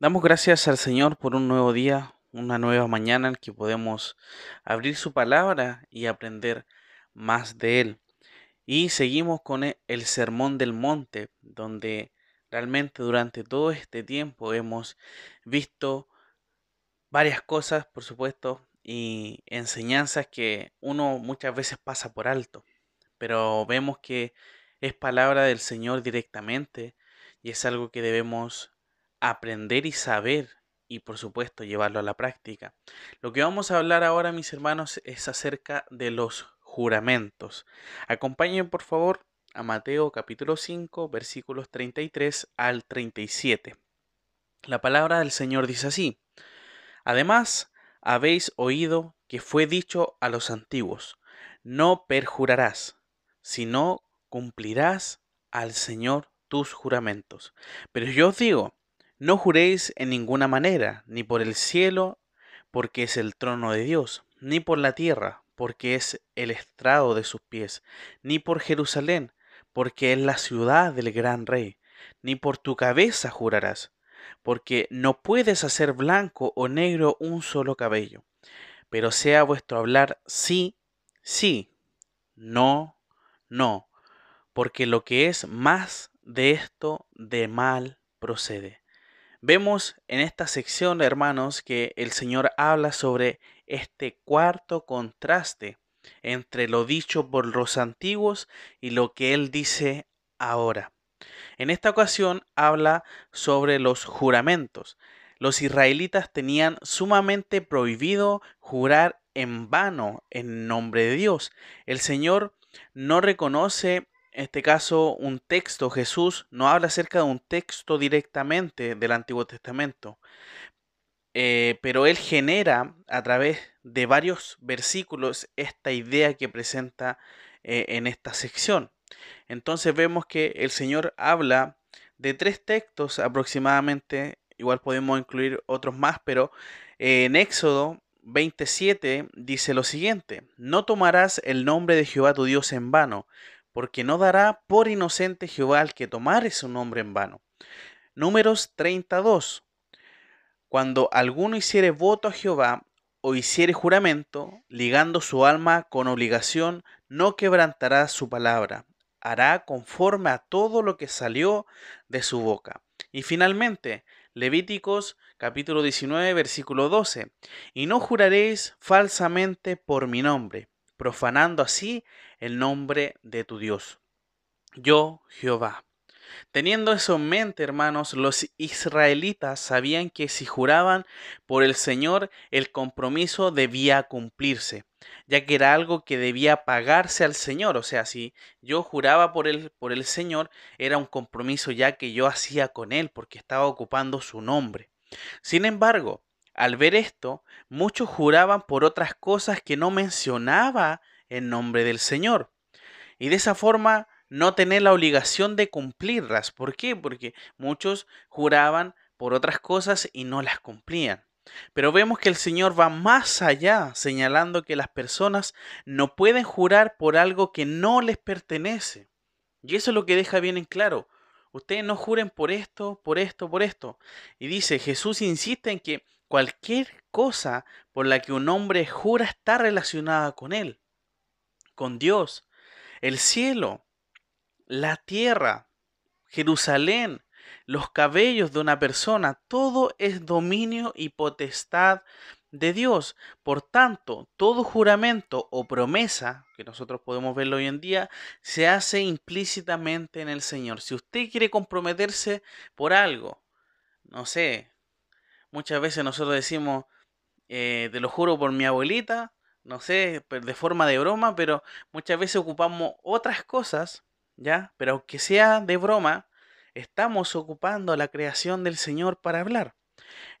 Damos gracias al Señor por un nuevo día, una nueva mañana en que podemos abrir su palabra y aprender más de Él. Y seguimos con e- el Sermón del Monte, donde realmente durante todo este tiempo hemos visto varias cosas, por supuesto, y enseñanzas que uno muchas veces pasa por alto, pero vemos que es palabra del Señor directamente y es algo que debemos aprender y saber y por supuesto llevarlo a la práctica. Lo que vamos a hablar ahora, mis hermanos, es acerca de los juramentos. Acompáñenme por favor a Mateo capítulo 5 versículos 33 al 37. La palabra del Señor dice así. Además, habéis oído que fue dicho a los antiguos, no perjurarás, sino cumplirás al Señor tus juramentos. Pero yo os digo, no juréis en ninguna manera, ni por el cielo, porque es el trono de Dios, ni por la tierra, porque es el estrado de sus pies, ni por Jerusalén, porque es la ciudad del gran rey, ni por tu cabeza jurarás, porque no puedes hacer blanco o negro un solo cabello, pero sea vuestro hablar sí, sí, no, no, porque lo que es más de esto de mal procede. Vemos en esta sección, hermanos, que el Señor habla sobre este cuarto contraste entre lo dicho por los antiguos y lo que Él dice ahora. En esta ocasión habla sobre los juramentos. Los israelitas tenían sumamente prohibido jurar en vano en nombre de Dios. El Señor no reconoce en este caso un texto, Jesús no habla acerca de un texto directamente del Antiguo Testamento, eh, pero él genera a través de varios versículos esta idea que presenta eh, en esta sección. Entonces vemos que el Señor habla de tres textos aproximadamente, igual podemos incluir otros más, pero eh, en Éxodo 27 dice lo siguiente, no tomarás el nombre de Jehová tu Dios en vano, porque no dará por inocente Jehová al que tomare su nombre en vano. Números 32. Cuando alguno hiciere voto a Jehová o hiciere juramento, ligando su alma con obligación, no quebrantará su palabra, hará conforme a todo lo que salió de su boca. Y finalmente, Levíticos capítulo 19, versículo 12. Y no juraréis falsamente por mi nombre, profanando así el nombre de tu Dios. Yo, Jehová. Teniendo eso en mente, hermanos, los israelitas sabían que si juraban por el Señor, el compromiso debía cumplirse, ya que era algo que debía pagarse al Señor. O sea, si yo juraba por el, por el Señor, era un compromiso ya que yo hacía con Él, porque estaba ocupando su nombre. Sin embargo, al ver esto, muchos juraban por otras cosas que no mencionaba en nombre del Señor. Y de esa forma no tener la obligación de cumplirlas. ¿Por qué? Porque muchos juraban por otras cosas y no las cumplían. Pero vemos que el Señor va más allá, señalando que las personas no pueden jurar por algo que no les pertenece. Y eso es lo que deja bien en claro. Ustedes no juren por esto, por esto, por esto. Y dice, Jesús insiste en que cualquier cosa por la que un hombre jura está relacionada con él, con Dios, el cielo, la tierra, Jerusalén, los cabellos de una persona, todo es dominio y potestad de Dios. Por tanto, todo juramento o promesa, que nosotros podemos verlo hoy en día, se hace implícitamente en el Señor. Si usted quiere comprometerse por algo, no sé, muchas veces nosotros decimos, eh, te lo juro por mi abuelita, no sé, de forma de broma, pero muchas veces ocupamos otras cosas, ¿ya? Pero aunque sea de broma, estamos ocupando la creación del Señor para hablar.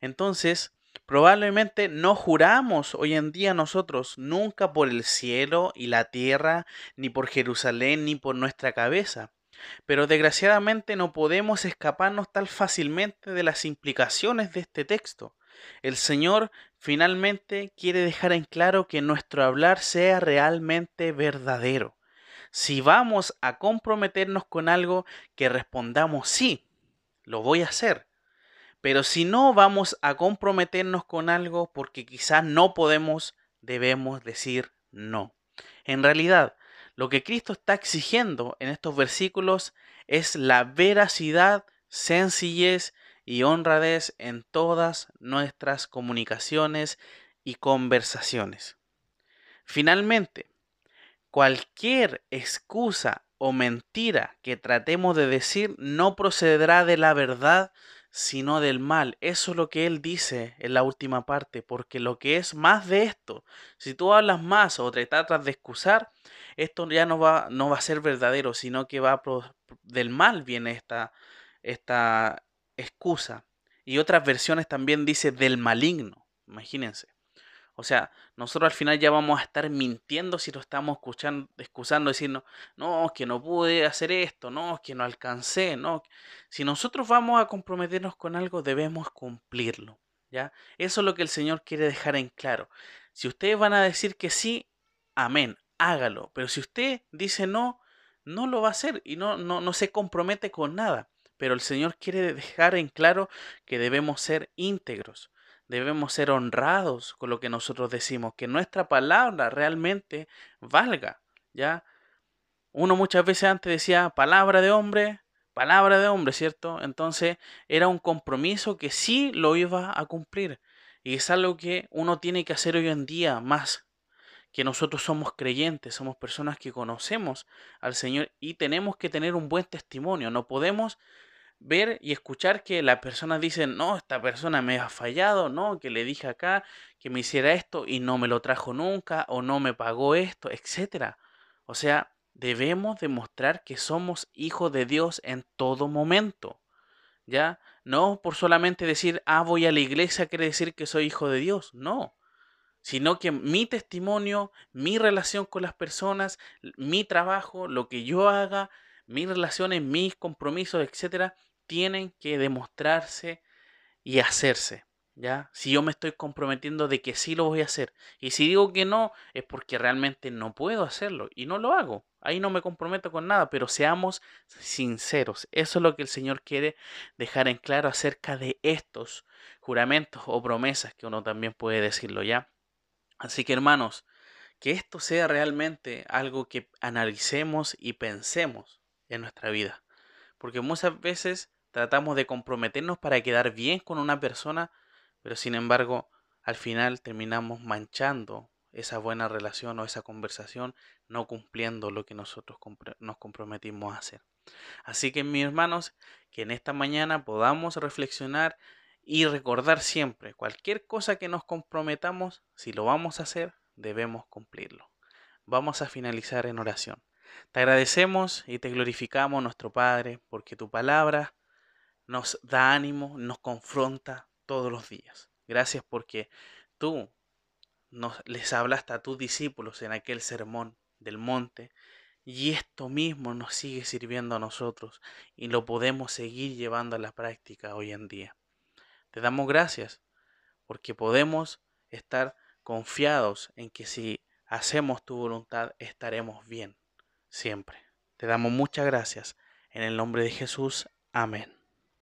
Entonces, probablemente no juramos hoy en día nosotros nunca por el cielo y la tierra, ni por Jerusalén, ni por nuestra cabeza. Pero desgraciadamente no podemos escaparnos tan fácilmente de las implicaciones de este texto. El Señor finalmente quiere dejar en claro que nuestro hablar sea realmente verdadero. Si vamos a comprometernos con algo, que respondamos sí, lo voy a hacer. Pero si no vamos a comprometernos con algo porque quizás no podemos, debemos decir no. En realidad, lo que Cristo está exigiendo en estos versículos es la veracidad, sencillez y honradez en todas nuestras comunicaciones y conversaciones. Finalmente, cualquier excusa o mentira que tratemos de decir no procederá de la verdad, sino del mal. Eso es lo que él dice en la última parte, porque lo que es más de esto, si tú hablas más o te tratas de excusar, esto ya no va, no va a ser verdadero, sino que va del mal viene esta, esta excusa. Y otras versiones también dice del maligno, imagínense. O sea, nosotros al final ya vamos a estar mintiendo si lo estamos escuchando, excusando, diciendo, no, que no pude hacer esto, no, que no alcancé, no. Si nosotros vamos a comprometernos con algo, debemos cumplirlo, ¿ya? Eso es lo que el Señor quiere dejar en claro. Si ustedes van a decir que sí, amén, hágalo. Pero si usted dice no, no lo va a hacer y no, no, no se compromete con nada. Pero el Señor quiere dejar en claro que debemos ser íntegros debemos ser honrados con lo que nosotros decimos, que nuestra palabra realmente valga, ¿ya? Uno muchas veces antes decía palabra de hombre, palabra de hombre, ¿cierto? Entonces era un compromiso que sí lo iba a cumplir. Y es algo que uno tiene que hacer hoy en día más que nosotros somos creyentes, somos personas que conocemos al Señor y tenemos que tener un buen testimonio. No podemos ver y escuchar que las personas dicen, no, esta persona me ha fallado, no, que le dije acá que me hiciera esto y no me lo trajo nunca o no me pagó esto, etcétera. O sea, debemos demostrar que somos hijos de Dios en todo momento. ¿Ya? No por solamente decir, ah, voy a la iglesia quiere decir que soy hijo de Dios, no. Sino que mi testimonio, mi relación con las personas, mi trabajo, lo que yo haga, mis relaciones, mis compromisos, etcétera, tienen que demostrarse y hacerse. ¿Ya? Si yo me estoy comprometiendo de que sí lo voy a hacer y si digo que no es porque realmente no puedo hacerlo y no lo hago. Ahí no me comprometo con nada, pero seamos sinceros. Eso es lo que el Señor quiere dejar en claro acerca de estos juramentos o promesas que uno también puede decirlo ya. Así que hermanos, que esto sea realmente algo que analicemos y pensemos en nuestra vida. Porque muchas veces tratamos de comprometernos para quedar bien con una persona, pero sin embargo al final terminamos manchando esa buena relación o esa conversación, no cumpliendo lo que nosotros nos comprometimos a hacer. Así que mis hermanos, que en esta mañana podamos reflexionar y recordar siempre, cualquier cosa que nos comprometamos, si lo vamos a hacer, debemos cumplirlo. Vamos a finalizar en oración. Te agradecemos y te glorificamos, nuestro Padre, porque tu palabra nos da ánimo, nos confronta todos los días. Gracias porque tú nos, les hablaste a tus discípulos en aquel sermón del monte y esto mismo nos sigue sirviendo a nosotros y lo podemos seguir llevando a la práctica hoy en día. Te damos gracias porque podemos estar confiados en que si hacemos tu voluntad estaremos bien siempre. Te damos muchas gracias. En el nombre de Jesús. Amén.